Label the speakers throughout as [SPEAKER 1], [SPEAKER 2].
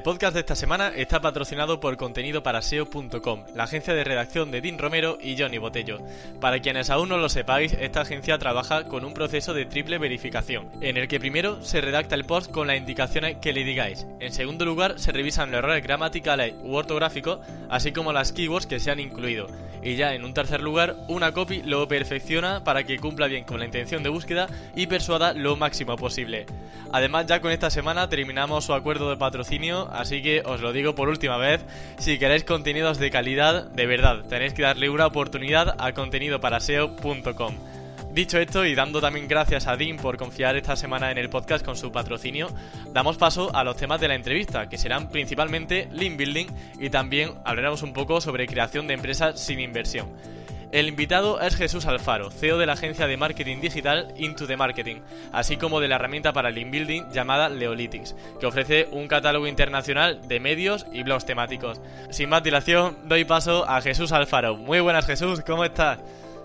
[SPEAKER 1] El podcast de esta semana está patrocinado por contenidoparaseo.com, la agencia de redacción de Dean Romero y Johnny Botello. Para quienes aún no lo sepáis, esta agencia trabaja con un proceso de triple verificación, en el que primero se redacta el post con las indicaciones que le digáis. En segundo lugar, se revisan los errores gramaticales u ortográficos, así como las keywords que se han incluido. Y ya en un tercer lugar, una copy lo perfecciona para que cumpla bien con la intención de búsqueda y persuada lo máximo posible. Además, ya con esta semana terminamos su acuerdo de patrocinio así que os lo digo por última vez, si queréis contenidos de calidad, de verdad, tenéis que darle una oportunidad a contenidoparaseo.com. Dicho esto y dando también gracias a Dean por confiar esta semana en el podcast con su patrocinio, damos paso a los temas de la entrevista, que serán principalmente link building y también hablaremos un poco sobre creación de empresas sin inversión. El invitado es Jesús Alfaro, CEO de la agencia de marketing digital Into the Marketing, así como de la herramienta para el link building llamada Leolitics, que ofrece un catálogo internacional de medios y blogs temáticos. Sin más dilación, doy paso a Jesús Alfaro. Muy buenas Jesús, ¿cómo estás?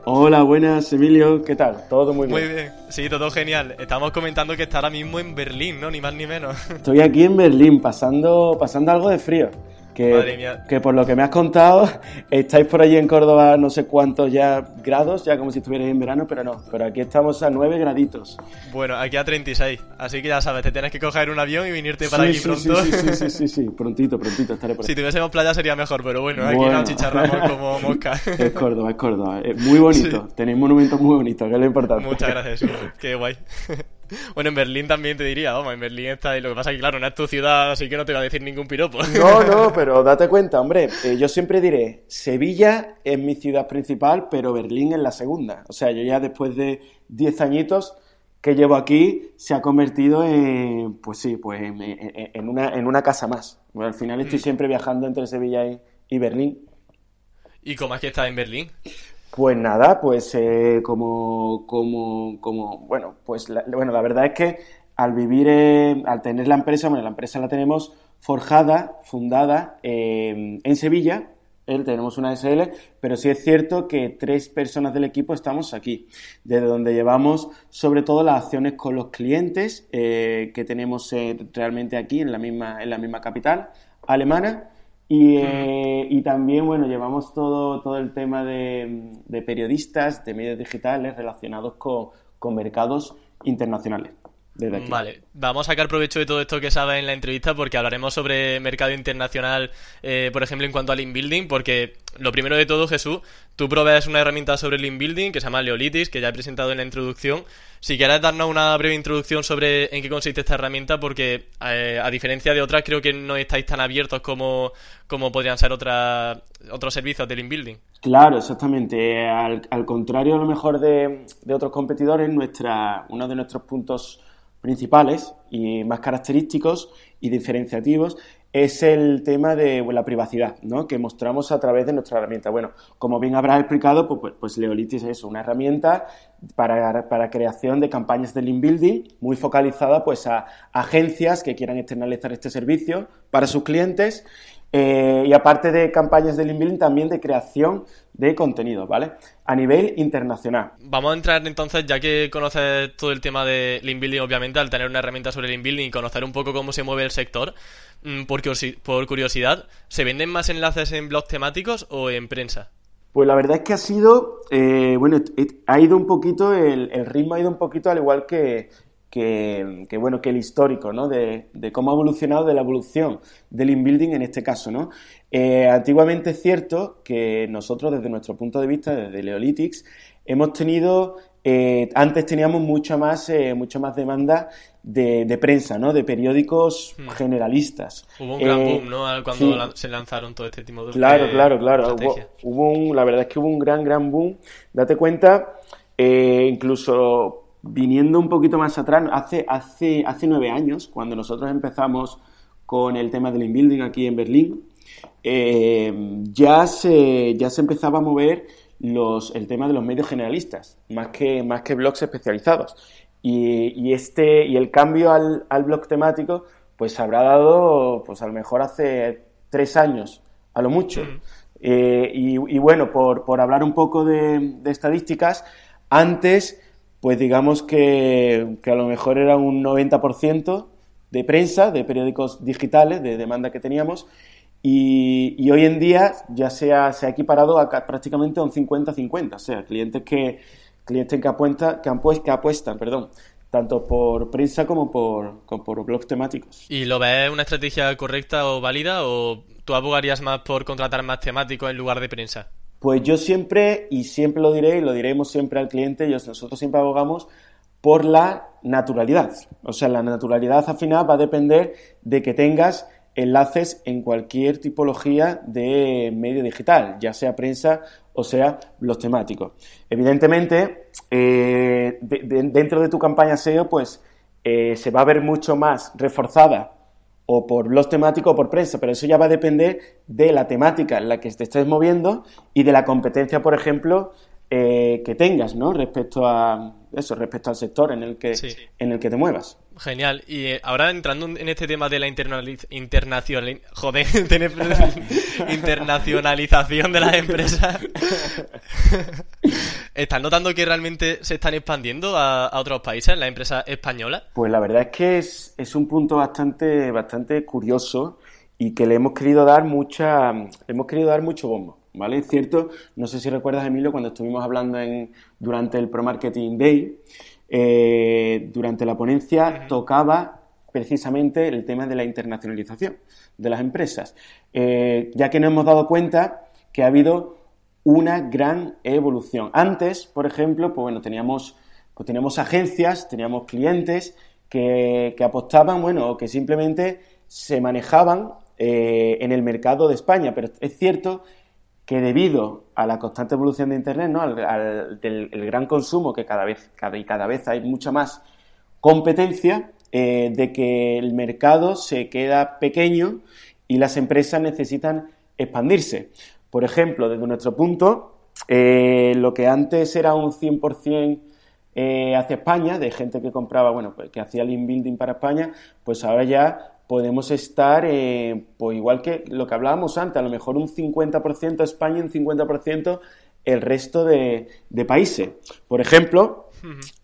[SPEAKER 2] Hola, buenas Emilio, ¿qué tal? Todo muy bien.
[SPEAKER 1] Muy bien, sí, todo genial. Estamos comentando que está ahora mismo en Berlín, ¿no? Ni más ni menos.
[SPEAKER 2] Estoy aquí en Berlín, pasando, pasando algo de frío. Que, que por lo que me has contado, estáis por allí en Córdoba no sé cuántos ya grados, ya como si estuvierais en verano, pero no, pero aquí estamos a 9 graditos.
[SPEAKER 1] Bueno, aquí a 36, así que ya sabes, te tienes que coger un avión y venirte para aquí pronto.
[SPEAKER 2] Sí, sí, sí, sí, sí, prontito, prontito estaré por
[SPEAKER 1] aquí. Si tuviésemos playa sería mejor, pero bueno, aquí nos chicharramos como mosca.
[SPEAKER 2] Es Córdoba, es Córdoba, es muy bonito, tenéis monumentos muy bonitos, que es lo importante.
[SPEAKER 1] Muchas gracias, qué guay. Bueno, en Berlín también te diría, vamos, en Berlín está y lo que pasa es que, claro, no es tu ciudad, así que no te va a decir ningún piropo.
[SPEAKER 2] No, no, pero date cuenta, hombre, eh, yo siempre diré, Sevilla es mi ciudad principal, pero Berlín es la segunda. O sea, yo ya después de 10 añitos que llevo aquí, se ha convertido en, pues sí, pues en, una, en una casa más. Bueno, al final estoy mm. siempre viajando entre Sevilla y, y Berlín.
[SPEAKER 1] ¿Y cómo es que estás en Berlín?
[SPEAKER 2] Pues nada, pues eh, como, como, como, bueno, pues la, bueno, la verdad es que al vivir, al tener la empresa, bueno, la empresa la tenemos forjada, fundada en Sevilla, él, tenemos una SL, pero sí es cierto que tres personas del equipo estamos aquí, desde donde llevamos sobre todo las acciones con los clientes eh, que tenemos eh, realmente aquí en la misma, en la misma capital alemana eh, y, también, bueno, llevamos todo, todo el tema de, periodistas, de medios digitales relacionados con, con mercados internacionales.
[SPEAKER 1] Vale, vamos a sacar provecho de todo esto que sabes en la entrevista porque hablaremos sobre mercado internacional, eh, por ejemplo, en cuanto al inbuilding, porque lo primero de todo, Jesús, tú provees una herramienta sobre el inbuilding que se llama Leolitis, que ya he presentado en la introducción. Si quieres darnos una breve introducción sobre en qué consiste esta herramienta, porque eh, a diferencia de otras, creo que no estáis tan abiertos como, como podrían ser otras, otros servicios del inbuilding.
[SPEAKER 2] Claro, exactamente. Al, al contrario, a lo mejor de, de otros competidores, nuestra, uno de nuestros puntos principales y más característicos y diferenciativos es el tema de la privacidad, ¿no? que mostramos a través de nuestra herramienta. Bueno, como bien habrás explicado, pues, pues, pues Leolitis es una herramienta para, para, creación de campañas de link building muy focalizada pues, a agencias que quieran externalizar este servicio para sus clientes eh, y aparte de campañas de link building, también de creación de contenido, ¿vale? A nivel internacional.
[SPEAKER 1] Vamos a entrar entonces, ya que conoces todo el tema de link building, obviamente, al tener una herramienta sobre link building y conocer un poco cómo se mueve el sector, mm, por, curiosidad, ¿se venden más enlaces en blogs temáticos o en prensa?
[SPEAKER 2] Pues la verdad es que ha sido, eh, bueno, ha ido un poquito, el, ritmo ha ido un poquito al igual que, que, bueno, que el histórico, ¿no? De, cómo ha evolucionado, de la evolución del inbuilding en este caso, ¿no? Eh, antiguamente es cierto que nosotros, desde nuestro punto de vista, desde Leolitics, hemos tenido, eh, antes teníamos mucha más, eh, mucha más demanda de, prensa, ¿no? De periódicos hmm. generalistas.
[SPEAKER 1] Hubo un gran boom, ¿no? Cuando se lanzaron todo este tipo de
[SPEAKER 2] Claro, claro, claro. Hubo, un, la verdad es que hubo un gran, gran boom. Date cuenta, incluso viniendo un poquito más atrás, hace, hace, hace nueve años, cuando nosotros empezamos con el tema del inbuilding aquí en Berlín, eh, ya, se, ya se empezaba a mover los, el tema de los medios generalistas, más que, más que blogs especializados. y, este, y el cambio al, al blog temático pues habrá dado, pues a lo mejor hace tres años, a lo mucho. Mm. Eh, y, bueno, por, por, hablar un poco de, estadísticas, antes, pues digamos que, que, a lo mejor era un 90% de prensa, de periódicos digitales, de demanda que teníamos, y, hoy en día ya se ha, se ha equiparado a, prácticamente a un 50-50, o sea, clientes que, clientes que, apuesta, que, que apuestan perdón, tanto por prensa como por, por blogs temáticos.
[SPEAKER 1] ¿Y lo ves una estrategia correcta o válida o tú abogarías más por contratar más temáticos en lugar de prensa?
[SPEAKER 2] Pues yo siempre, y siempre lo diré, y lo diremos siempre al cliente, nosotros siempre abogamos por la naturalidad. O sea, la naturalidad al final va a depender de que tengas enlaces en cualquier tipología de medio digital, ya sea prensa o sea los temáticos. Evidentemente, eh, dentro de tu campaña SEO, pues eh, se va a ver mucho más reforzada o por los temáticos o por prensa, pero eso ya va a depender de la temática en la que te estés moviendo y de la competencia, por ejemplo, eh, que tengas, ¿no? Respecto a eso, respecto al sector en el que, en el que te muevas.
[SPEAKER 1] Genial. Y eh, ahora entrando en este tema de la internacional joder, internacionalización de las empresas, ¿estás notando que realmente se están expandiendo a, otros países, las empresas españolas?
[SPEAKER 2] Pues la verdad es que es, es, un punto bastante, bastante curioso y que le hemos querido dar mucha, hemos querido dar mucho bombo. ¿Vale? Es cierto, no sé si recuerdas, Emilio, cuando estuvimos hablando en, durante el Pro Marketing Day, eh, durante la ponencia tocaba precisamente el tema de la internacionalización de las empresas, eh, ya que nos hemos dado cuenta que ha habido una gran evolución. Antes, por ejemplo, pues bueno, teníamos, pues teníamos agencias, teníamos clientes que, apostaban, bueno, o que simplemente se manejaban eh, en el mercado de España, pero es cierto que debido a la constante evolución de Internet, ¿no? al, del el gran consumo, que cada vez, cada, y cada vez hay mucha más competencia, eh, de que el mercado se queda pequeño y las empresas necesitan expandirse. Por ejemplo, desde nuestro punto, eh, lo que antes era un 100% eh, hacia España, de gente que compraba, bueno, pues que hacía el inbuilding para España, pues ahora ya podemos estar, eh, pues igual que lo que hablábamos antes, a lo mejor un 50% España y un 50% el resto de, países. Por ejemplo,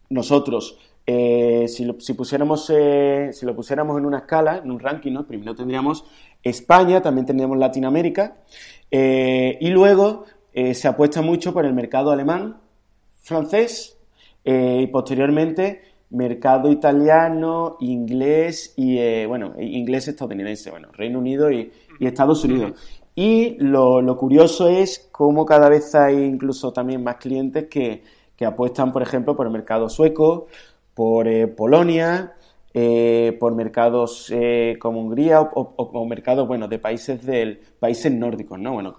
[SPEAKER 2] nosotros, eh, si, lo, si, pusiéramos, eh, si lo pusiéramos en una escala, en un ranking, ¿no? primero tendríamos España, también tendríamos Latinoamérica, y luego se apuesta mucho por el mercado alemán, francés, y posteriormente mercado italiano, inglés y, eh, bueno, inglés estadounidense, bueno, Reino Unido y, Estados Unidos. Y lo, curioso es cómo cada vez hay incluso también más clientes que, apuestan, por ejemplo, por el mercado sueco, por eh, Polonia, eh, por mercados como Hungría o, mercados, bueno, de países del países nórdicos, ¿no? Bueno,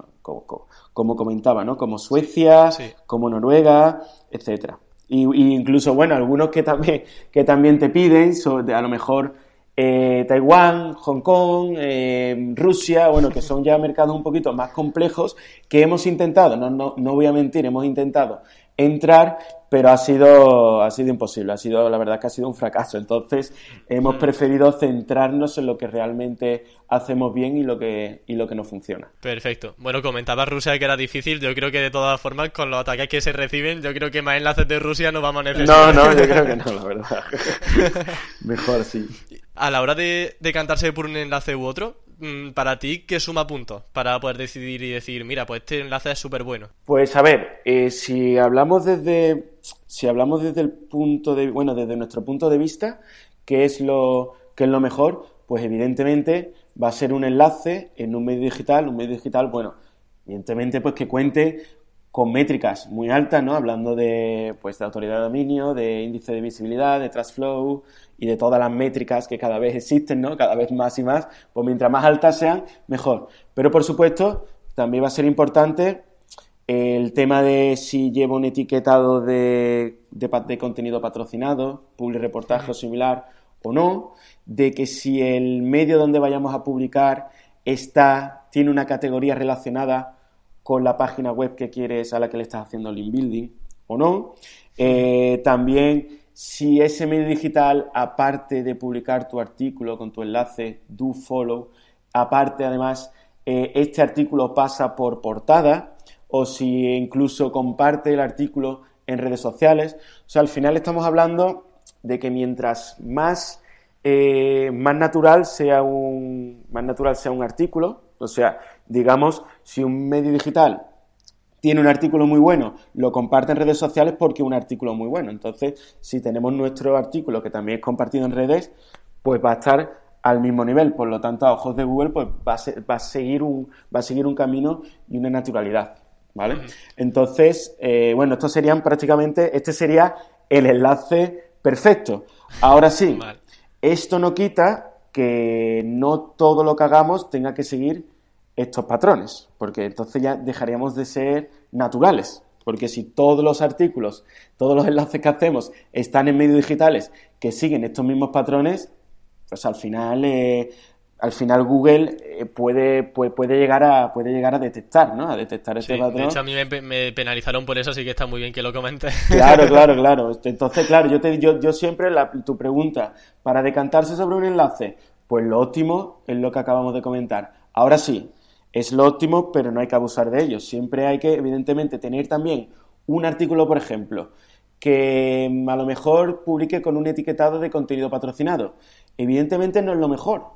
[SPEAKER 2] como, comentaba, ¿no? Como Suecia, como Noruega, etcétera. Y, incluso, bueno, algunos que también, que también te piden, a lo mejor eh, Taiwán, Hong Kong, eh, Rusia, bueno, que son ya mercados un poquito más complejos que hemos intentado, no, no, no voy a mentir, hemos intentado entrar, pero ha sido, ha sido imposible, ha sido, la verdad que ha sido un fracaso. Entonces, hemos mm. preferido centrarnos en lo que realmente hacemos bien y lo que, y lo que no funciona.
[SPEAKER 1] Perfecto. Bueno, comentaba Rusia que era difícil, yo creo que de todas formas, con los ataques que se reciben, yo creo que más enlaces de Rusia no vamos a necesitar.
[SPEAKER 2] No, no, yo creo que no, la verdad. Mejor sí.
[SPEAKER 1] A la hora de, de cantarse por un enlace u otro, Mm, para ti, ¿qué suma puntos para poder decidir y decir, mira, pues este enlace es súper bueno?
[SPEAKER 2] Pues a ver, eh, si hablamos desde si hablamos desde el punto de bueno desde nuestro punto de vista, ¿qué es lo qué es lo mejor? Pues evidentemente va a ser un enlace en un medio digital, un medio digital, bueno, evidentemente pues que cuente con métricas muy altas, ¿no? Hablando de, pues, de autoridad de dominio, de índice de visibilidad, de trust flow y de todas las métricas que cada vez existen, ¿no? Cada vez más y más, pues mientras más altas sean, mejor. Pero por supuesto, también va a ser importante el tema de si lleva un etiquetado de, de, contenido patrocinado, public reportaje o similar o no, de que si el medio donde vayamos a publicar está, tiene una categoría relacionada con la página web que quieres a la que le estás haciendo link building o no. Eh, también si ese medio digital, aparte de publicar tu artículo con tu enlace, do follow, aparte además eh, este artículo pasa por portada o si incluso comparte el artículo en redes sociales. O sea, al final estamos hablando de que mientras más, eh, más, natural sea un, más natural sea un artículo, o sea, digamos, si un medio digital tiene un artículo muy bueno, lo comparte en redes sociales porque es un artículo muy bueno. Entonces, si tenemos nuestro artículo que también es compartido en redes, pues va a estar al mismo nivel. Por lo tanto, a ojos de Google, pues va a, va a seguir, un, va a seguir un camino y una naturalidad. ¿Vale? Entonces, eh, bueno, esto serían prácticamente, este sería el enlace perfecto. Ahora sí, esto no quita que no todo lo que hagamos tenga que seguir estos patrones, porque entonces ya dejaríamos de ser naturales. Porque si todos los artículos, todos los enlaces que hacemos están en medios digitales que siguen estos mismos patrones, pues al final, eh, al final Google eh, puede, puede, llegar a, puede llegar a detectar, ¿no? A detectar ese patrón.
[SPEAKER 1] De hecho, a mí me, penalizaron por eso, así que está muy bien que lo comentes.
[SPEAKER 2] Claro, claro, claro. Entonces, claro, yo, te, yo, yo siempre, tu pregunta, para decantarse sobre un enlace, pues lo óptimo es lo que acabamos de comentar. Ahora sí, es lo óptimo, pero no hay que abusar de ello. Siempre hay que, evidentemente, tener también un artículo, por ejemplo, que mm, a lo mejor publique con un etiquetado de contenido patrocinado. Evidentemente no es lo mejor,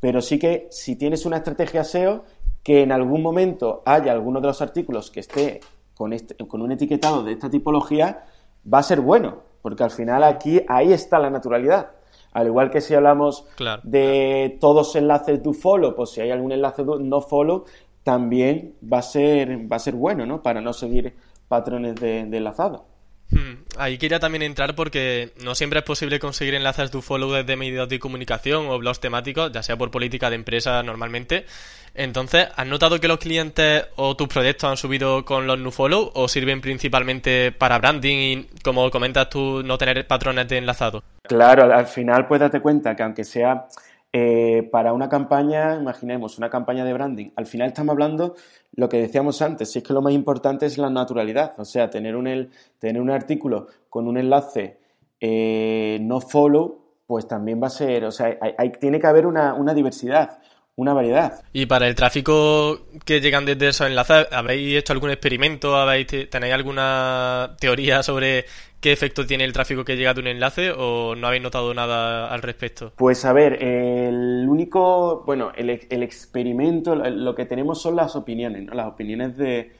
[SPEAKER 2] pero sí que si tienes una estrategia SEO, que en algún momento haya alguno de los artículos que esté con, este, con un etiquetado de esta tipología, va a ser bueno, porque al final aquí ahí está la naturalidad. Al igual que si hablamos de todos enlaces do follow, pues si hay algún enlace no follow, también va a ser, va a ser bueno, ¿no? Para no seguir patrones de, de enlazado.
[SPEAKER 1] Hmm. Ahí quería también entrar porque no siempre es posible conseguir enlaces de follow desde medios de comunicación o blogs temáticos, ya sea por política de empresa normalmente. Entonces, ¿has notado que los clientes o tus proyectos han subido con los follow o sirven principalmente para branding y, como comentas tú, no tener patrones de enlazado?
[SPEAKER 2] Claro, al final pues date cuenta que aunque sea eh, para una campaña, imaginemos, una campaña de branding, al final estamos hablando lo que decíamos antes, si es que lo más importante es la naturalidad, o sea, tener un, tener un artículo con un enlace eh, no follow, pues también va a ser, o sea, hay, tiene que haber una, una diversidad, una variedad.
[SPEAKER 1] Y para el tráfico que llegan desde esos enlaces, ¿habéis hecho algún experimento? ¿Habéis, ¿Tenéis alguna teoría sobre qué efecto tiene el tráfico que llega de un enlace o no habéis notado nada al respecto?
[SPEAKER 2] Pues a ver, el único, bueno, el, experimento, lo que tenemos son las opiniones, ¿no? Las opiniones de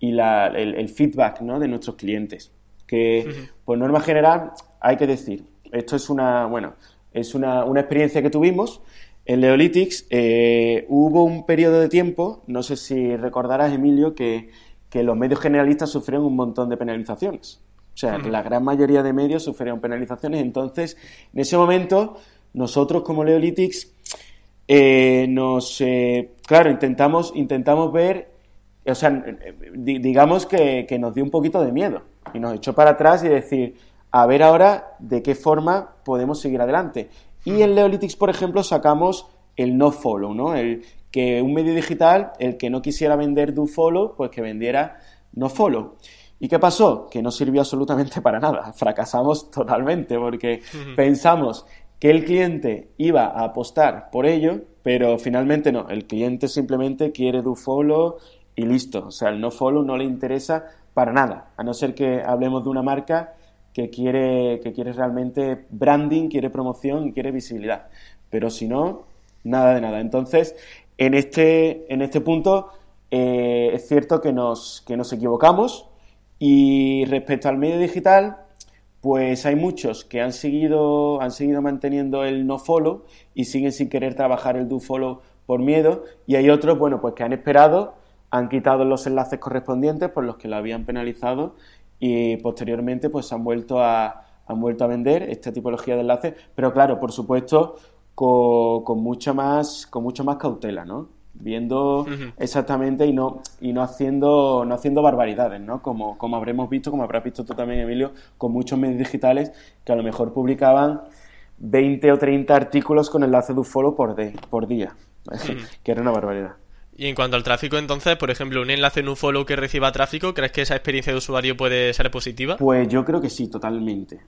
[SPEAKER 2] y el, feedback, ¿no? De nuestros clientes. Que, por norma general, hay que decir, esto es una, bueno, es una, una experiencia que tuvimos en Leolytics eh, hubo un periodo de tiempo, no sé si recordarás, Emilio, que, los medios generalistas sufrieron un montón de penalizaciones. O sea, la gran mayoría de medios sufrieron penalizaciones. Entonces, en ese momento, nosotros como Leolytics, eh, nos, eh, claro, intentamos, intentamos ver, o sea, digamos que, que nos dio un poquito de miedo y nos echó para atrás y decir, a ver ahora de qué forma podemos seguir adelante. Y en Leolytics, por ejemplo, sacamos el no follow, ¿no? El que un medio digital, el que no quisiera vender do follow, pues que vendiera no follow. ¿Y qué pasó? Que no sirvió absolutamente para nada. Fracasamos totalmente porque pensamos que el cliente iba a apostar por ello, pero finalmente no. El cliente simplemente quiere do follow y listo. O sea, el no follow no le interesa para nada, a no ser que hablemos de una marca que quiere, que quiere realmente branding, quiere promoción y quiere visibilidad. Pero si no, nada de nada. Entonces, en este, en este punto eh, es cierto que nos, que nos equivocamos y respecto al medio digital, pues hay muchos que han seguido, han seguido manteniendo el no follow y siguen sin querer trabajar el do follow por miedo y hay otros, bueno, pues que han esperado, han quitado los enlaces correspondientes por los que lo habían penalizado y posteriormente pues han vuelto a, han vuelto a vender esta tipología de enlaces, pero claro, por supuesto, con, con mucha más, con mucha más cautela, ¿no? Viendo exactamente y no, y no haciendo, no haciendo barbaridades, ¿no? Como, como habremos visto, como habrás visto tú también, Emilio, con muchos medios digitales que a lo mejor publicaban 20 o 30 artículos con enlace de follow por, de, por día, que era una barbaridad.
[SPEAKER 1] Y en cuanto al tráfico, entonces, por ejemplo, un enlace en un follow que reciba tráfico, ¿crees que esa experiencia de usuario puede ser positiva?
[SPEAKER 2] Pues yo creo que sí, totalmente.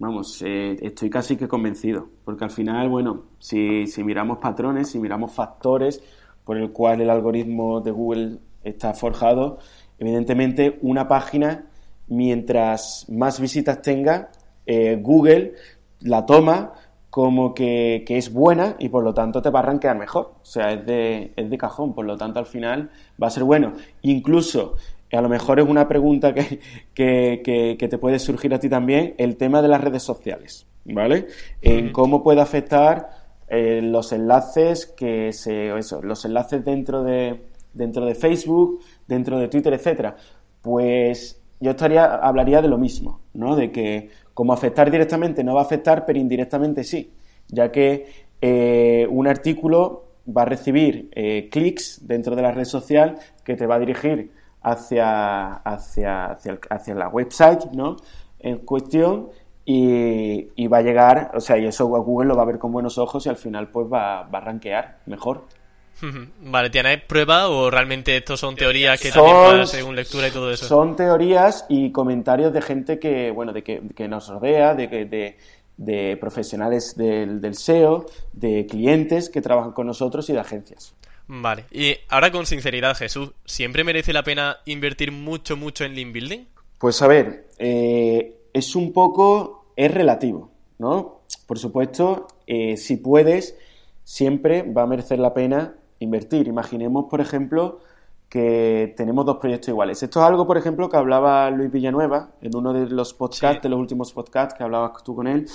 [SPEAKER 2] Vamos, eh, estoy casi que convencido, porque al final, bueno, si, si miramos patrones, si miramos factores por el cual el algoritmo de Google está forjado, evidentemente una página, mientras más visitas tenga, eh, Google la toma como que, es buena y por lo tanto te va a rankear mejor. O sea, es de, es de cajón, por lo tanto al final va a ser bueno. Incluso, a lo mejor es una pregunta que, que, te puede surgir a ti también, el tema de las redes sociales, ¿vale? En cómo puede afectar eh, los enlaces que se, eso, los enlaces dentro de, dentro de Facebook, dentro de Twitter, etcétera. Pues yo estaría, hablaría de lo mismo, ¿no? De que como afectar directamente no va a afectar, pero indirectamente sí, ya que eh, un artículo va a recibir eh, clics dentro de la red social que te va a dirigir hacia, hacia, hacia, la website ¿no? en cuestión y, va a llegar, o sea, y eso Google lo va a ver con buenos ojos y al final pues va, va a rankear mejor.
[SPEAKER 1] Vale, ¿tienes pruebas o realmente estos son teorías que también según lectura y todo eso?
[SPEAKER 2] Son teorías y comentarios de gente que, bueno, de que, nos rodea, de, de, de profesionales del, del, SEO, de clientes que trabajan con nosotros y de agencias.
[SPEAKER 1] Vale, y ahora con sinceridad, Jesús, ¿siempre merece la pena invertir mucho, mucho en link building?
[SPEAKER 2] Pues a ver, eh, es un poco, es relativo, ¿no? Por supuesto, eh, si puedes, siempre va a merecer la pena invertir. Imaginemos, por ejemplo, que tenemos dos proyectos iguales. Esto es algo, por ejemplo, que hablaba Luis Villanueva en uno de los podcasts, de los últimos podcasts que hablabas tú con él,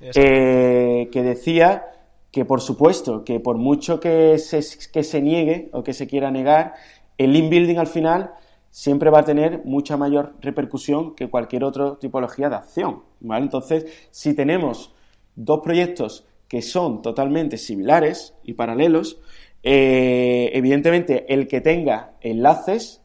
[SPEAKER 2] eh, que decía que, por supuesto, que por mucho que se, que se niegue o que se quiera negar, el link building al final siempre va a tener mucha mayor repercusión que cualquier otra tipología de acción. ¿vale? Entonces, si tenemos dos proyectos que son totalmente similares y paralelos, eh, evidentemente, el que tenga enlaces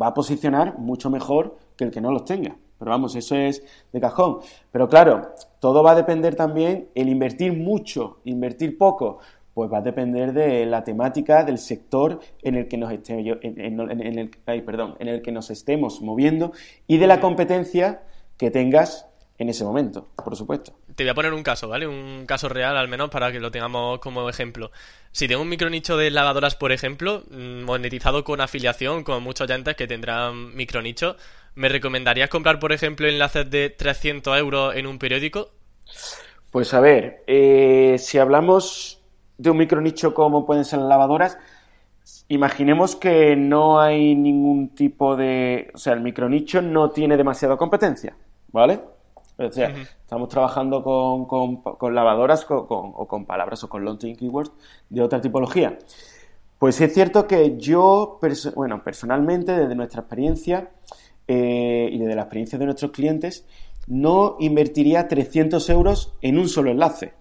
[SPEAKER 2] va a posicionar mucho mejor que el que no los tenga. Pero vamos, eso es de cajón. Pero claro, todo va a depender también, el invertir mucho, invertir poco, pues va a depender de la temática, del sector en el que nos, el, perdón, en el que nos estemos moviendo y de la competencia que tengas en ese momento, por supuesto.
[SPEAKER 1] Te voy a poner un caso, ¿vale? Un caso real al menos para que lo tengamos como ejemplo. Si tengo un micronicho de lavadoras, por ejemplo, mm, monetizado con afiliación, con muchos oyentes que tendrán micronicho, ¿me recomendarías comprar, por ejemplo, enlaces de 300 euros en un periódico?
[SPEAKER 2] Pues a ver, eh, si hablamos de un micronicho como pueden ser las lavadoras, imaginemos que no hay ningún tipo de... O sea, el micronicho no tiene demasiada competencia, ¿vale? O sea, estamos trabajando con, con, lavadoras o con palabras o con launching keywords de otra tipología. Pues es cierto que yo, bueno, personalmente, desde nuestra experiencia eh, y desde la experiencia de nuestros clientes, no invertiría 300 euros en un solo enlace,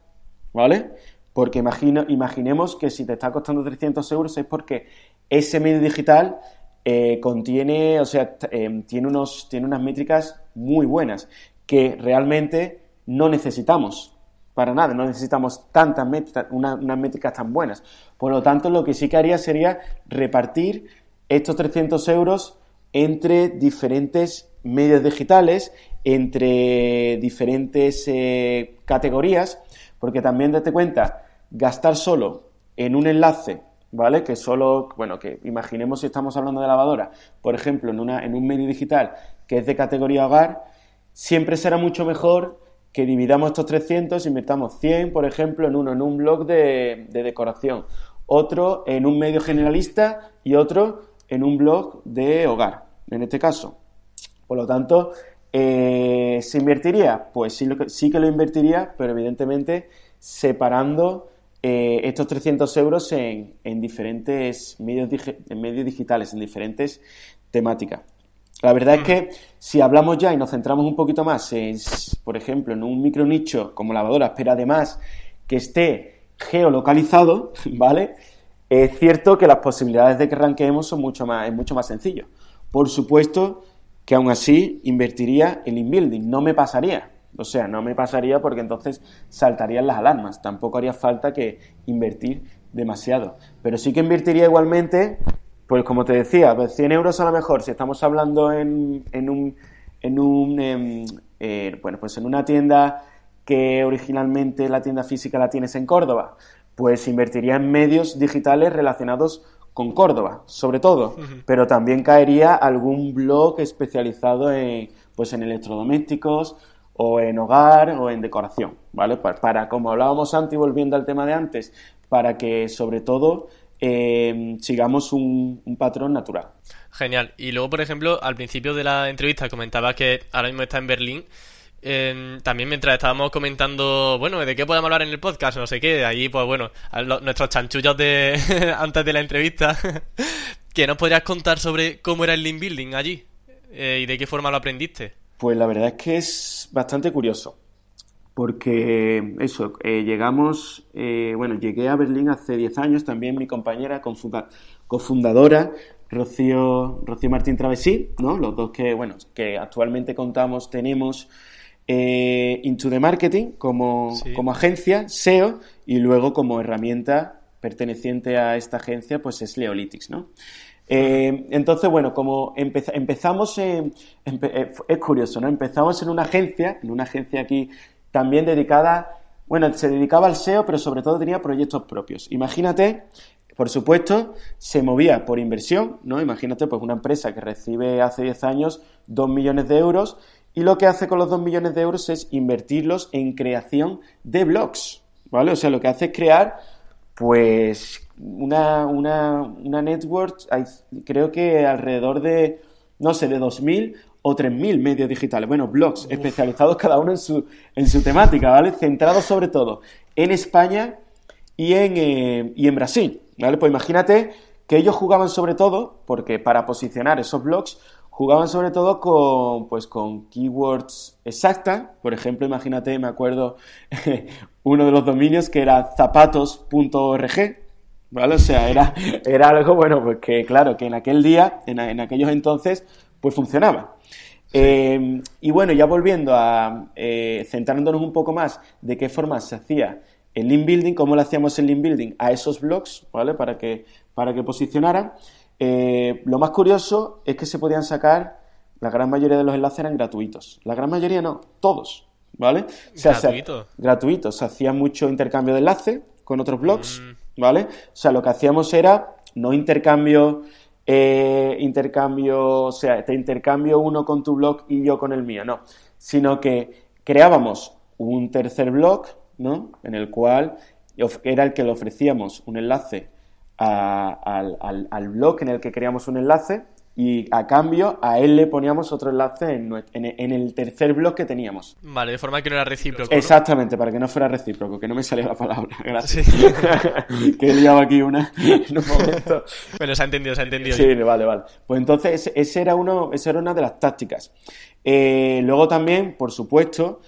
[SPEAKER 2] ¿vale? Porque imagino, imaginemos que si te está costando 300 euros es porque ese medio digital eh, contiene, o sea, eh, tiene, unos, tiene unas métricas muy buenas que realmente no necesitamos para nada, no necesitamos tantas métricas, unas métricas tan buenas. Por lo tanto, lo que sí que haría sería repartir estos 300 euros entre diferentes medios digitales, entre diferentes eh, categorías, porque también date cuenta, gastar solo en un enlace, ¿vale? Que solo, bueno, que imaginemos si estamos hablando de lavadora, por ejemplo, en, una, en un medio digital que es de categoría hogar, siempre será mucho mejor que dividamos estos 300 y metamos 100, por ejemplo, en uno en un blog de, decoración, otro en un medio generalista y otro en un blog de hogar, en este caso. Por lo tanto, eh, ¿se invertiría? Pues sí, sí, que lo invertiría, pero evidentemente separando eh, estos 300 euros en, diferentes medios, digitales, en diferentes temáticas. La verdad es que si hablamos ya y nos centramos un poquito más, en, por ejemplo, en un micro nicho como lavadoras, pero además que esté geolocalizado, ¿vale? Es cierto que las posibilidades de que ranqueemos son mucho más, es mucho más sencillo. Por supuesto que aún así invertiría en inbuilding, no me pasaría. O sea, no me pasaría porque entonces saltarían las alarmas. Tampoco haría falta que invertir demasiado. Pero sí que invertiría igualmente pues como te decía, 100 pues euros a lo mejor, si estamos hablando en, en un, en un, em, eh, bueno, pues en una tienda que originalmente la tienda física la tienes en Córdoba, pues invertiría en medios digitales relacionados con Córdoba, sobre todo, pero también caería algún blog especializado en, pues en electrodomésticos o en hogar o en decoración, ¿vale? Para, como hablábamos antes y volviendo al tema de antes, para que sobre todo eh, sigamos un, un, patrón natural.
[SPEAKER 1] Genial. Y luego, por ejemplo, al principio de la entrevista comentaba que ahora mismo está en Berlín también mientras estábamos comentando, bueno, de qué podemos hablar en el podcast, no sé qué, ahí pues bueno, nuestros chanchullos de antes de la entrevista, que nos podrías contar sobre cómo era el Lean Building allí eh, y de qué forma lo aprendiste.
[SPEAKER 2] Pues la verdad es que es bastante curioso, porque eso, eh, llegamos, eh, bueno, llegué a Berlín hace 10 años, también mi compañera cofundadora, Rocío, Rocío Martín Travesí, ¿no? Los dos que, bueno, que actualmente contamos, tenemos eh, Into the Marketing como, como, agencia, SEO, y luego como herramienta perteneciente a esta agencia, pues es Leolytics, ¿no? Eh, entonces, bueno, como empezamos, eh, es curioso, ¿no? Empezamos en una agencia, en una agencia aquí también dedicada, bueno, se dedicaba al SEO, pero sobre todo tenía proyectos propios. Imagínate, por supuesto, se movía por inversión, ¿no? Imagínate, pues una empresa que recibe hace 10 años 2 millones de euros y lo que hace con los 2 millones de euros es invertirlos en creación de blogs, ¿vale? O sea, lo que hace es crear, pues, una, una, una network, creo que alrededor de, no sé, de 2.000 o 3.000 medios digitales, bueno, blogs especializados cada uno en su, en su temática, ¿vale? Centrados sobre todo en España y en, eh, y en Brasil, ¿vale? Pues imagínate que ellos jugaban sobre todo, porque para posicionar esos blogs, jugaban sobre todo con, pues, con keywords exactas. Por ejemplo, imagínate, me acuerdo, uno de los dominios que era zapatos.org, ¿vale? O sea, era, era algo, bueno, pues que claro, que en aquel día, en, aquellos entonces, pues funcionaba. Eh, y bueno, ya volviendo a eh, centrándonos un poco más de qué forma se hacía el link building, cómo lo hacíamos el link building a esos blogs, ¿vale? Para que, para que posicionaran. Eh, lo más curioso es que se podían sacar, la gran mayoría de los enlaces eran gratuitos. La gran mayoría no, todos, ¿vale?
[SPEAKER 1] ¿Gratuito?
[SPEAKER 2] gratuitos. Se hacía mucho intercambio de enlaces con otros blogs, mm. ¿vale? O sea, lo que hacíamos era no intercambio, eh, intercambio, o sea, te intercambio uno con tu blog y yo con el mío, no. Sino que creábamos un tercer blog, ¿no? En el cual era el que le ofrecíamos un enlace al, al, blog en el que creamos un enlace y a cambio a él le poníamos otro enlace en, en, el tercer blog que teníamos.
[SPEAKER 1] Vale, de forma que no era recíproco.
[SPEAKER 2] Exactamente, para que no fuera recíproco, que no me salía la palabra. Gracias. que he liado aquí una en un momento.
[SPEAKER 1] bueno, se ha entendido, se ha entendido.
[SPEAKER 2] Sí, vale, vale. Pues entonces, ese era uno, esa era una de las tácticas. Eh, luego también, por supuesto,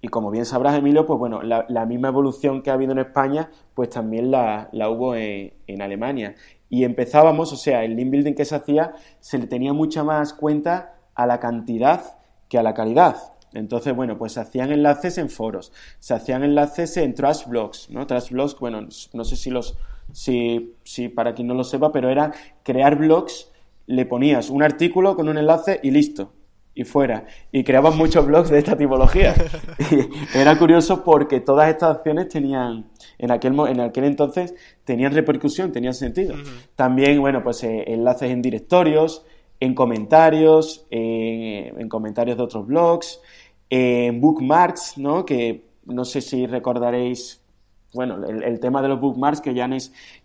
[SPEAKER 2] y como bien sabrás, Emilio, pues bueno, la, misma evolución que ha habido en España, pues también la, hubo en, Alemania. Y empezábamos, o sea, el link building que se hacía se le tenía mucha más cuenta a la cantidad que a la calidad. Entonces, bueno, pues se hacían enlaces en foros, se hacían enlaces en trash blogs, ¿no? Trash blogs, bueno, no sé si los, si, si para quien no lo sepa, pero era crear blogs, le ponías un artículo con un enlace y listo y fuera. Y creaban muchos blogs de esta tipología. Era curioso porque todas estas acciones tenían, en aquel, en aquel entonces, tenían repercusión, tenían sentido. También, bueno, pues eh, enlaces en directorios, en comentarios, en, comentarios de otros blogs, en bookmarks, ¿no? Que no sé si recordaréis, bueno, el, el tema de los bookmarks que ya ni,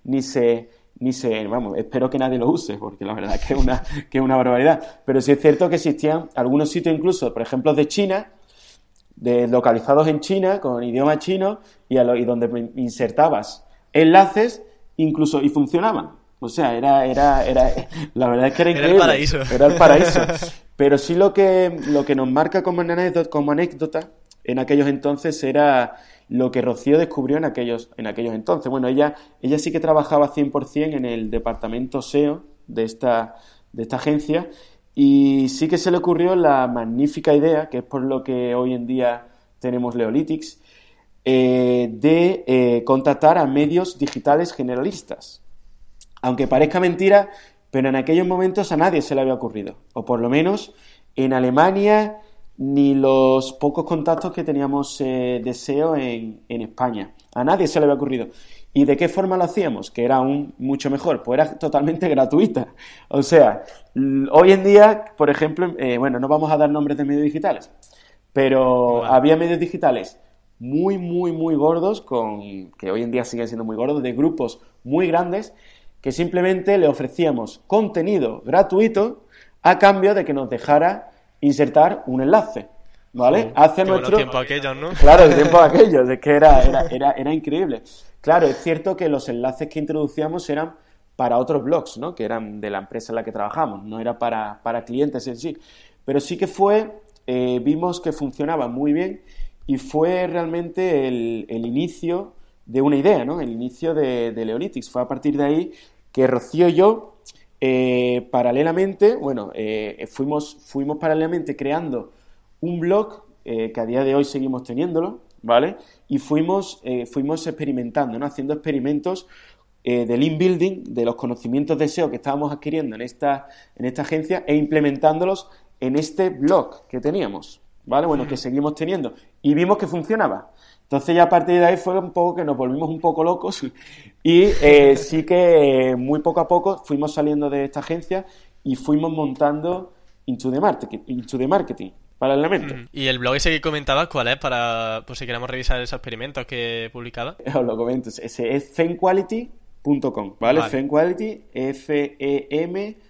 [SPEAKER 2] ni se ni se, vamos, espero que nadie lo use, porque la verdad es que es una, que es una barbaridad. Pero sí es cierto que existían algunos sitios incluso, por ejemplo, de China, de, localizados en China, con idioma chino, y, y donde insertabas enlaces, incluso, y funcionaban. O sea, era, era, era, la verdad es que era increíble.
[SPEAKER 1] Era el paraíso.
[SPEAKER 2] Era el paraíso. Pero sí lo que, lo que nos marca como anécdota, como anécdota en aquellos entonces era lo que Rocío descubrió en aquellos, en aquellos entonces. Bueno, ella, ella sí que trabajaba 100% en el departamento SEO de esta, de esta agencia y sí que se le ocurrió la magnífica idea, que es por lo que hoy en día tenemos Leolytics, eh, de eh, contactar a medios digitales generalistas. Aunque parezca mentira, pero en aquellos momentos a nadie se le había ocurrido. O por lo menos en Alemania ni los pocos contactos que teníamos eh, de SEO en, en, España. A nadie se le había ocurrido. ¿Y de qué forma lo hacíamos? Que era aún mucho mejor. Pues era totalmente gratuita. O sea, hoy en día, por ejemplo, eh, bueno, no vamos a dar nombres de medios digitales, pero había medios digitales muy, muy, muy gordos, con, que hoy en día siguen siendo muy gordos, de grupos muy grandes, que simplemente le ofrecíamos contenido gratuito a cambio de que nos dejara insertar un enlace. ¿Vale?
[SPEAKER 1] Hace nuestro. tiempo aquellos, ¿no?
[SPEAKER 2] Claro, el tiempo aquellos, es que era, era, era, era increíble. Claro, es cierto que los enlaces que introducíamos eran para otros blogs, ¿no? Que eran de la empresa en la que trabajamos, no era para, para clientes en sí. Pero sí que fue, eh, vimos que funcionaba muy bien y fue realmente el, el inicio de una idea, ¿no? El inicio de, de, Leonitics. Fue a partir de ahí que Rocío y yo, eh, paralelamente, bueno, eh, fuimos, fuimos paralelamente creando un blog que a día de hoy seguimos teniéndolo, ¿vale? Y fuimos, fuimos experimentando, ¿no? Haciendo experimentos eh, del inbuilding, de los conocimientos de SEO que estábamos adquiriendo en esta, en esta agencia e implementándolos en este blog que teníamos, ¿vale? Bueno, que seguimos teniendo. Y vimos que funcionaba. Entonces ya a partir de ahí fue un poco que nos volvimos un poco locos y eh, sí que eh, muy poco a poco fuimos saliendo de esta agencia y fuimos montando Into the Marketing, into the marketing
[SPEAKER 1] ¿Y el blog ese que comentabas cuál es para, pues si queremos revisar esos experimentos que publicaba?
[SPEAKER 2] Os lo comento, ese es FemQuality .com, ¿vale? vale. Femquality, F-E-M-Q-U-A-L-I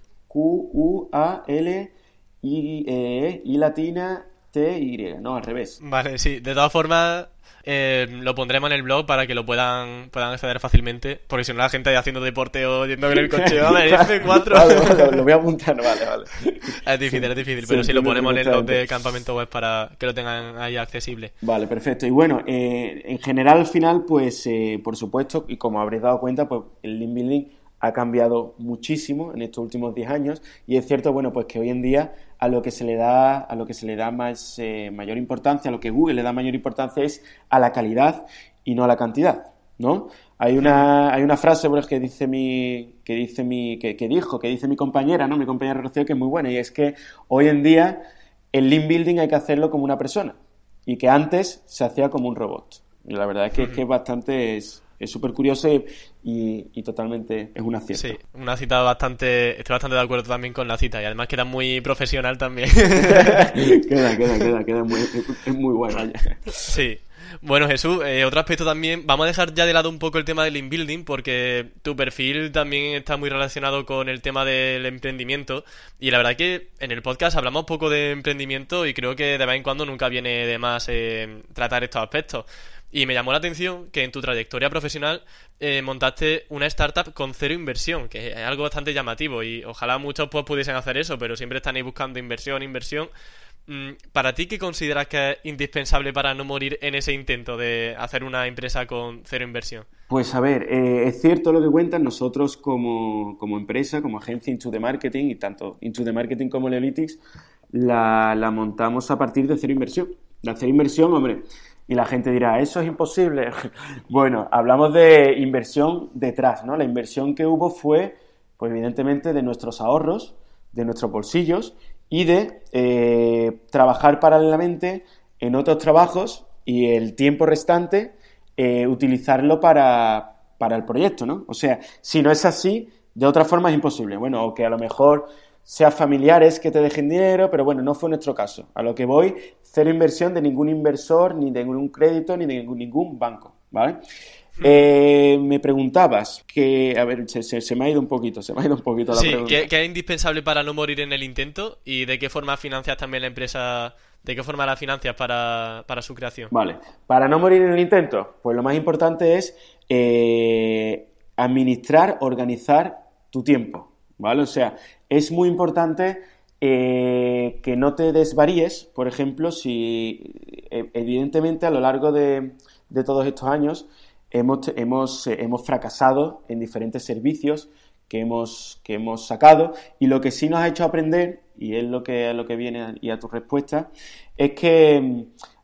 [SPEAKER 2] e, I latina T-Y, no, al revés.
[SPEAKER 1] Vale, sí, de todas formas eh, lo pondremos en el blog para que lo puedan, puedan acceder fácilmente, porque si no la gente haciendo deporte o yendo en el coche, vale, F4.
[SPEAKER 2] Vale, lo voy a apuntar, vale, vale.
[SPEAKER 1] Es difícil, es difícil, pero si lo ponemos en el blog de campamento web para que lo tengan ahí accesible.
[SPEAKER 2] Vale, perfecto. Y bueno, eh, en general al final, pues eh, por supuesto, y como habréis dado cuenta, pues el link building ha cambiado muchísimo en estos últimos 10 años y es cierto, bueno, pues que hoy en día a lo que se le da, a lo que se le da más, eh, mayor importancia, a lo que Google le da mayor importancia es a la calidad y no a la cantidad, ¿no? Hay una, hay una frase que dice mi, que dice mi, que, dijo, que dice mi compañera, ¿no? Mi compañera Rocío, que es muy buena, y es que hoy en día el link building hay que hacerlo como una persona, y que antes se hacía como un robot. Y la verdad es que, es, bastante, súper curioso y, totalmente es una cita.
[SPEAKER 1] Sí, una cita bastante, estoy bastante de acuerdo también con la cita y además queda muy profesional también.
[SPEAKER 2] queda, queda, queda, queda muy, es muy buena.
[SPEAKER 1] Sí. Bueno, Jesús, eh, otro aspecto también, vamos a dejar ya de lado un poco el tema del inbuilding porque tu perfil también está muy relacionado con el tema del emprendimiento y la verdad que en el podcast hablamos poco de emprendimiento y creo que de vez en cuando nunca viene de más eh, tratar estos aspectos. Y me llamó la atención que en tu trayectoria profesional eh, montaste una startup con cero inversión, que es algo bastante llamativo y ojalá muchos pues, pudiesen hacer eso, pero siempre están ahí buscando inversión, inversión. Mm, ¿Para ti qué consideras que es indispensable para no morir en ese intento de hacer una empresa con cero inversión?
[SPEAKER 2] Pues a ver, eh, es cierto lo que cuentan, nosotros como, empresa, como agencia Into the Marketing, y tanto Into the Marketing como Analytics, la, la montamos a partir de cero inversión. La cero inversión, hombre, y la gente dirá, eso es imposible. bueno, hablamos de inversión detrás, ¿no? La inversión que hubo fue, pues evidentemente, de nuestros ahorros, de nuestros bolsillos y de eh, trabajar paralelamente en otros trabajos y el tiempo restante eh, utilizarlo para, para el proyecto, ¿no? O sea, si no es así, de otra forma es imposible. Bueno, o que a lo mejor sea familiares que te dejen dinero, pero bueno, no fue nuestro caso. A lo que voy, cero inversión de ningún inversor, ni de ningún crédito, ni de ningún, banco, ¿vale? Hmm. Eh, me preguntabas que, a ver, se, me ha ido un poquito, se me ha ido un poquito la
[SPEAKER 1] sí, ¿qué, es indispensable para no morir en el intento? ¿Y de qué forma financias también la empresa, de qué forma la financias para, su creación?
[SPEAKER 2] Vale, para no morir en el intento, pues lo más importante es eh, administrar, organizar tu tiempo, ¿vale? O sea, es muy importante eh, que no te desvaríes, por ejemplo, si eh, evidentemente a lo largo de, todos estos años hemos, hemos, eh, hemos, fracasado en diferentes servicios que hemos, que hemos sacado y lo que sí nos ha hecho aprender, y es lo que, lo que viene y a tu respuesta, es que mm,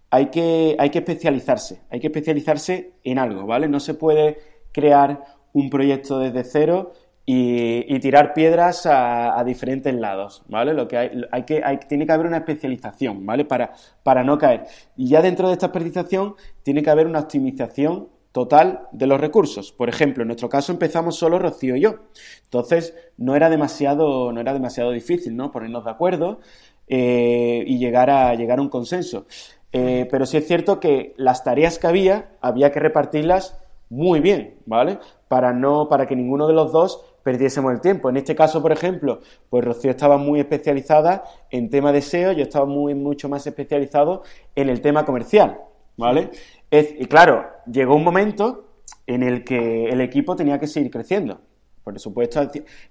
[SPEAKER 2] hay, que hay que especializarse, hay que especializarse en algo, ¿vale? No se puede crear un proyecto desde cero y, tirar piedras a, diferentes lados, ¿vale? Lo que hay, hay que, hay, tiene que haber una especialización, ¿vale? Para, para no caer. Y ya dentro de esta especialización tiene que haber una optimización total de los recursos. Por ejemplo, en nuestro caso empezamos solo Rocío y yo. Entonces, no era demasiado, no era demasiado difícil, ¿no? Ponernos de acuerdo eh, y llegar a, llegar a un consenso. Eh, pero sí es cierto que las tareas que había, había que repartirlas muy bien, ¿vale? Para no, para que ninguno de los dos perdiésemos el tiempo. En este caso, por ejemplo, pues Rocío estaba muy especializada en tema de SEO, yo estaba muy, mucho más especializado en el tema comercial, ¿vale? y claro, llegó un momento en el que el equipo tenía que seguir creciendo. Por supuesto,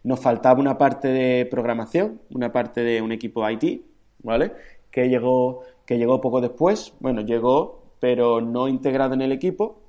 [SPEAKER 2] nos faltaba una parte de programación, una parte de un equipo IT, ¿vale? Que llegó, que llegó poco después. Bueno, llegó, pero no integrado en el equipo,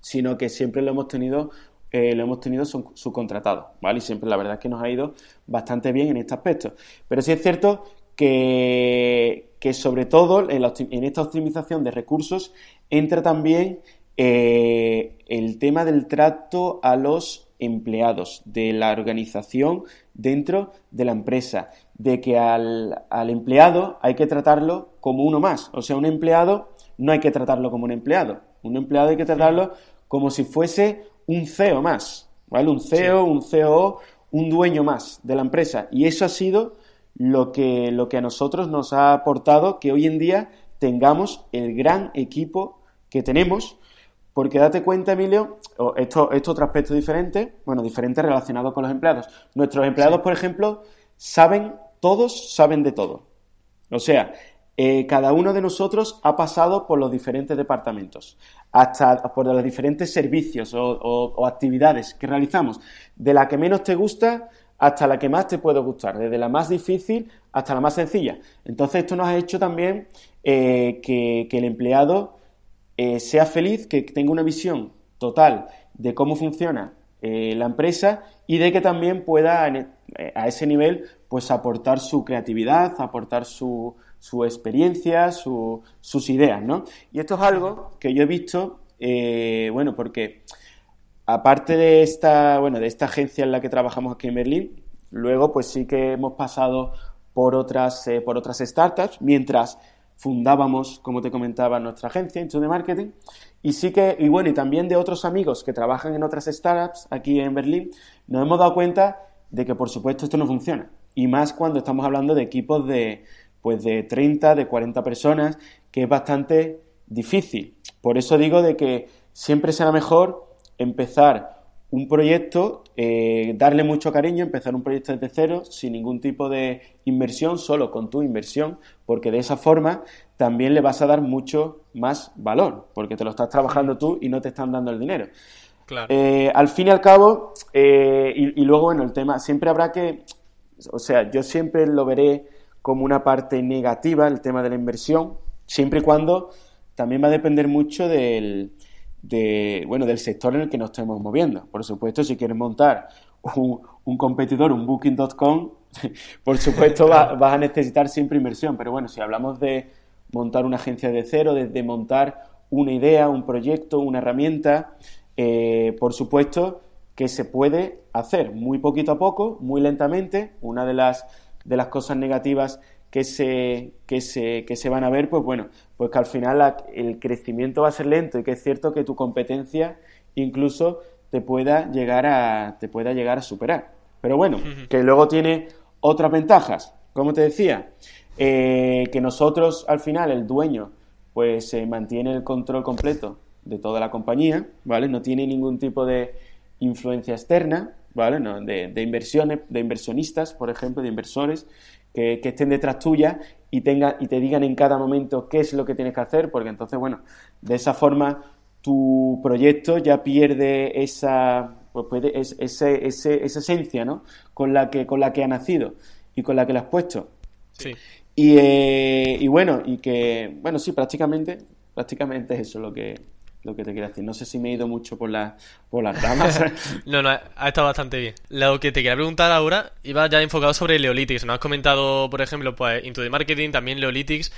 [SPEAKER 2] sino que siempre lo hemos tenido eh, lo hemos tenido subcontratado, ¿vale? Y siempre la verdad es que nos ha ido bastante bien en este aspecto. Pero sí es cierto que, sobre todo en, esta optimización de recursos entra también eh, el tema del trato a los empleados, de la organización dentro de la empresa, de que al, al empleado hay que tratarlo como uno más. O sea, un empleado no hay que tratarlo como un empleado. Un empleado hay que tratarlo como si fuese un CEO más, ¿vale? Un CEO, un CEO, un dueño más de la empresa. Y eso ha sido lo que, lo que a nosotros nos ha aportado que hoy en día tengamos el gran equipo que tenemos. Porque date cuenta, Emilio, esto, es otro aspecto diferente, bueno, diferente relacionado con los empleados. Nuestros empleados, por ejemplo, saben, todos saben de todo. O sea, eh, cada uno de nosotros ha pasado por los diferentes departamentos, hasta por los diferentes servicios o, actividades que realizamos, de la que menos te gusta hasta la que más te puede gustar, desde la más difícil hasta la más sencilla. Entonces esto nos ha hecho también eh, que, el empleado eh, sea feliz, que tenga una visión total de cómo funciona la empresa y de que también pueda a ese nivel pues aportar su creatividad, aportar su, su experiencia, sus ideas, ¿no? Y esto es algo que yo he visto, eh, bueno, porque aparte de esta, bueno, de esta agencia en la que trabajamos aquí en Berlín, luego pues sí que hemos pasado por otras, eh, por otras startups, mientras fundábamos, como te comentaba, nuestra agencia, Into de Marketing, y sí que, y bueno, y también de otros amigos que trabajan en otras startups aquí en Berlín, nos hemos dado cuenta de que, por supuesto, esto no funciona. Y más cuando estamos hablando de equipos de, pues de 30, de 40 personas, que es bastante difícil. Por eso digo de que siempre será mejor empezar un proyecto, eh, darle mucho cariño, empezar un proyecto desde cero, sin ningún tipo de inversión, solo con tu inversión, porque de esa forma también le vas a dar mucho más valor, porque te lo estás trabajando tú y no te están dando el dinero. Eh, al fin y al cabo, eh, y, y, luego, bueno, el tema, siempre habrá que, o sea, yo siempre lo veré como una parte negativa el tema de la inversión, siempre y cuando también va a depender mucho del, bueno, del sector en el que nos estemos moviendo. Por supuesto, si quieres montar un, competidor, un booking.com, por supuesto vas a necesitar siempre inversión. Pero bueno, si hablamos de montar una agencia de cero, de, montar una idea, un proyecto, una herramienta, eh, por supuesto que se puede hacer muy poquito a poco, muy lentamente. Una de las de las cosas negativas que se, que se, que se van a ver, pues bueno, pues que al final el crecimiento va a ser lento y que es cierto que tu competencia incluso te pueda llegar a, te pueda llegar a superar. Pero bueno, que luego tiene otras ventajas. Como te decía, eh, que nosotros al final, el dueño, pues se mantiene el control completo de toda la compañía, ¿vale? No tiene ningún tipo de influencia externa, ¿vale? No, de, inversiones, de inversionistas, por ejemplo, de inversores que, estén detrás tuya y, tenga, y te digan en cada momento qué es lo que tienes que hacer, porque entonces, bueno, de esa forma tu proyecto ya pierde esa, pues puede, ese, esa esencia, ¿no? Con la, que, con la que ha nacido y con la que le has puesto.
[SPEAKER 1] Sí.
[SPEAKER 2] Y, eh, y bueno, y que, bueno, sí, prácticamente, prácticamente es eso lo que, lo que te quiero decir. No sé si me he ido mucho por, la, por las ramas.
[SPEAKER 1] no, no, ha estado bastante bien. Lo que te quería preguntar ahora iba ya enfocado sobre Leolitics. Nos has comentado, por ejemplo, pues Into the Marketing, también Leolitics.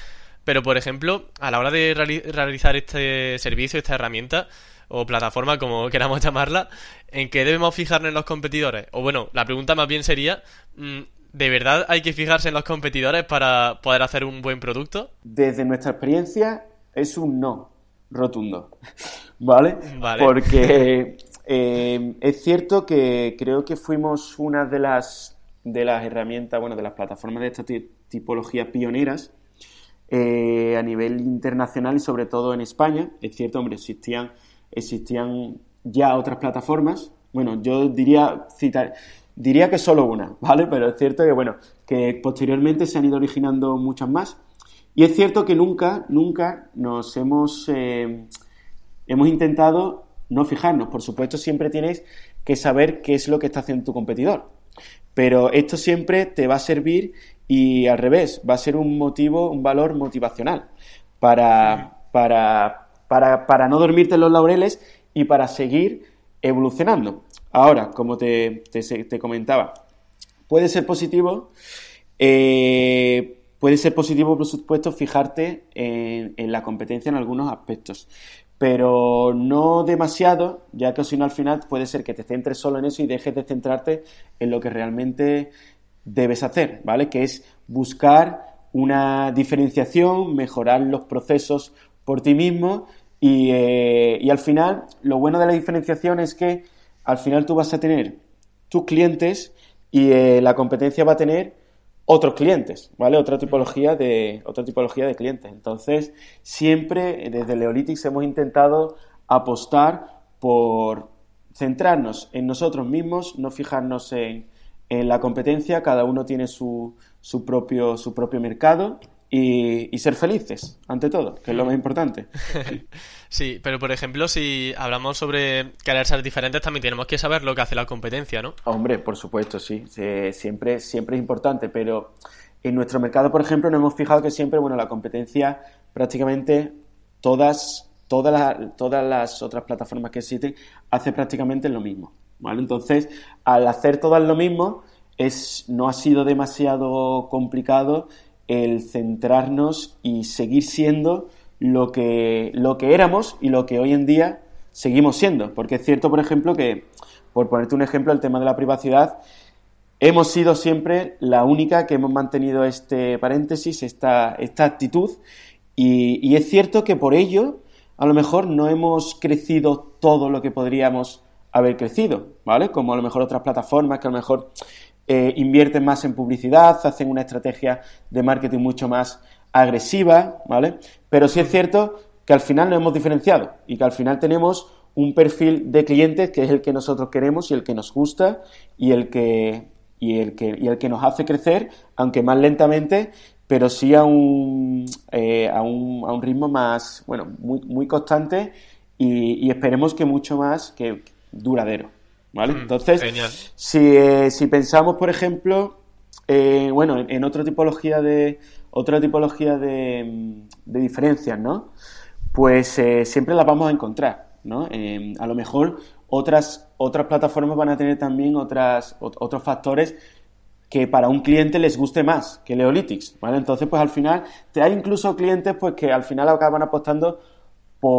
[SPEAKER 1] Pero, por ejemplo, a la hora de realizar este servicio, esta herramienta, o plataforma, como queramos llamarla, en que debemos fijarnos en los competidores. O bueno, la pregunta más bien sería, mm, ¿de verdad hay que fijarse en los competidores para poder hacer un buen producto?
[SPEAKER 2] Desde nuestra experiencia es un no rotundo, ¿vale? Porque eh, es cierto que creo que fuimos una de las, de las herramientas, bueno, de las plataformas de esta tipología pioneras eh, a nivel internacional y sobre todo en España. Es cierto, hombre, existían, existían ya otras plataformas. Bueno, yo diría citar, diría que solo una, ¿vale? Pero es cierto que, bueno, que posteriormente se han ido originando muchas más. Y es cierto que nunca, nunca nos hemos, eh, hemos intentado no fijarnos. Por supuesto, siempre tienes que saber qué es lo que está haciendo tu competidor. Pero esto siempre te va a servir y al revés, va a ser un motivo, un valor motivacional para, para, para, para no dormirte en los laureles y para seguir evolucionando. Ahora, como te, te, comentaba, puede ser positivo, eh, puede ser positivo, por supuesto, fijarte en, la competencia en algunos aspectos, pero no demasiado, ya que si no al final puede ser que te centres solo en eso y dejes de centrarte en lo que realmente debes hacer, ¿vale? Que es buscar una diferenciación, mejorar los procesos por ti mismo y, eh, al final lo bueno de la diferenciación es que al final tú vas a tener tus clientes y eh, la competencia va a tener otros clientes, ¿vale? Otra tipología de otra tipología de clientes. Entonces, siempre desde Leolitics hemos intentado apostar por centrarnos en nosotros mismos, no fijarnos en en la competencia cada uno tiene su, su, propio, su propio mercado y, y, ser felices, ante todo, que es lo más importante.
[SPEAKER 1] Sí, pero por ejemplo, si hablamos sobre querer ser diferentes, también tenemos que saber lo que hace la competencia, ¿no?
[SPEAKER 2] Hombre, por supuesto, sí. siempre, siempre es importante, pero en nuestro mercado, por ejemplo, nos hemos fijado que siempre, bueno, la competencia prácticamente todas, todas, las, todas las otras plataformas que existen hace prácticamente lo mismo. Entonces, al hacer todas lo mismo, es, no ha sido demasiado complicado el centrarnos y seguir siendo lo que, lo que éramos y lo que hoy en día seguimos siendo. Porque es cierto, por ejemplo, que, por ponerte un ejemplo, el tema de la privacidad, hemos sido siempre la única que hemos mantenido este paréntesis, esta, esta actitud, y, y es cierto que por ello, a lo mejor no hemos crecido todo lo que podríamos haber crecido, ¿vale? Como a lo mejor otras plataformas que a lo mejor eh, invierten más en publicidad, hacen una estrategia de marketing mucho más agresiva, ¿vale? Pero sí es cierto que al final nos hemos diferenciado y que al final tenemos un perfil de clientes que es el que nosotros queremos y el que nos gusta y el que, y el que, y el que nos hace crecer, aunque más lentamente, pero sí a un, eh, a un, a un ritmo más, bueno, muy, muy constante y, y esperemos que mucho más, que, duradero. ¿Vale? Mm, Entonces, si, eh, si, pensamos, por ejemplo, eh, bueno, en, otra tipología de otra tipología de, mm, de diferencias, ¿no? Pues eh, siempre las vamos a encontrar, ¿no? a lo mejor otras, otras plataformas van a tener también otras, otros factores que para un cliente les guste más que Leolitics, ¿vale? Entonces, pues al final, te hay incluso clientes pues que al final acaban apostando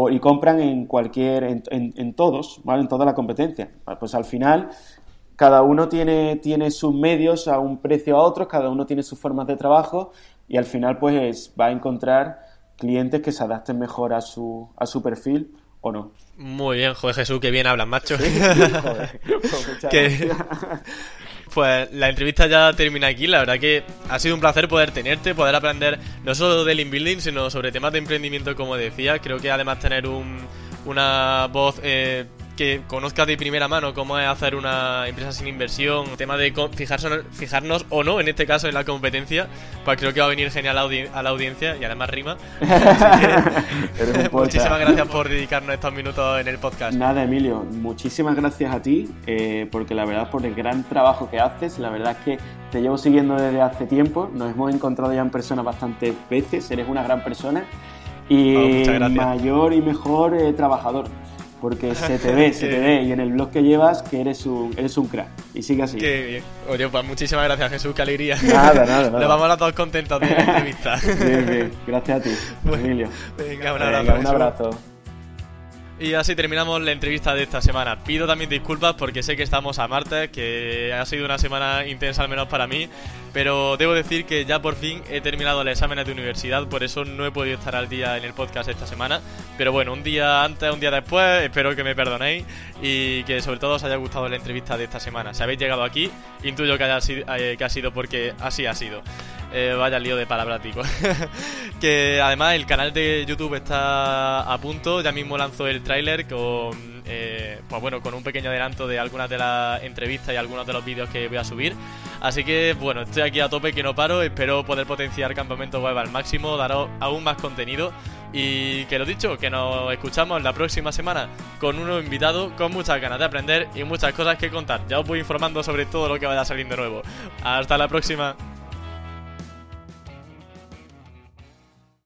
[SPEAKER 2] y compran en cualquier, en, en, todos, ¿vale? En toda la competencia. Pues al final, cada uno tiene, tiene sus medios a un precio a otros, cada uno tiene sus formas de trabajo y al final pues va a encontrar clientes que se adapten mejor a su, a su perfil o no.
[SPEAKER 1] Muy bien, joder Jesús, qué bien hablas, macho. joder, pues pues la entrevista ya termina aquí. La verdad que ha sido un placer poder tenerte, poder aprender no solo del inbuilding, sino sobre temas de emprendimiento, como decía. Creo que además tener un, una voz eh, que conozcas de primera mano cómo es hacer una empresa sin inversión, el tema de fijarse, fijarnos o no, en este caso en la competencia, pues creo que va a venir genial a, la audiencia y además rima. muchísimas gracias por dedicarnos estos minutos en el podcast.
[SPEAKER 2] Nada, Emilio, muchísimas gracias a ti, eh, porque la verdad por el gran trabajo que haces, la verdad es que te llevo siguiendo desde hace tiempo, nos hemos encontrado ya en persona bastantes veces, eres una gran persona y oh, mayor y mejor eh, trabajador porque se te ve, se te ve, y en el blog que llevas que eres un, eres un crack. Y sigue así.
[SPEAKER 1] Qué bien. Oye, pues muchísimas gracias, Jesús, qué alegría.
[SPEAKER 2] Nada, nada, nada.
[SPEAKER 1] Nos vamos a todos contentos de la entrevista.
[SPEAKER 2] Bien, bien. Gracias a ti, Emilio.
[SPEAKER 1] Venga, un abrazo.
[SPEAKER 2] un abrazo.
[SPEAKER 1] Y así terminamos la entrevista de esta semana. Pido también disculpas porque sé que estamos a martes, que ha sido una semana intensa al menos para mí, pero debo decir que ya por fin he terminado el examen de universidad, por eso no he podido estar al día en el podcast esta semana. Pero bueno, un día antes, un día después, espero que me perdonéis y que sobre todo os haya gustado la entrevista de esta semana. Si habéis llegado aquí, intuyo que, haya sido, eh, que ha sido porque así ha sido. Eh, vaya lío de palabras, que además el canal de YouTube está a punto, ya mismo lanzó el tráiler con, eh, pues bueno, con un pequeño adelanto de algunas de las entrevistas y algunos de los vídeos que voy a subir. Así que bueno, estoy aquí a tope que no paro, espero poder potenciar Campamento Web al máximo, daros aún más contenido. Y que lo dicho, que nos escuchamos la próxima semana con un nuevo invitado, con muchas ganas de aprender y muchas cosas que contar. Ya os voy informando sobre todo lo que vaya saliendo nuevo. Hasta la próxima.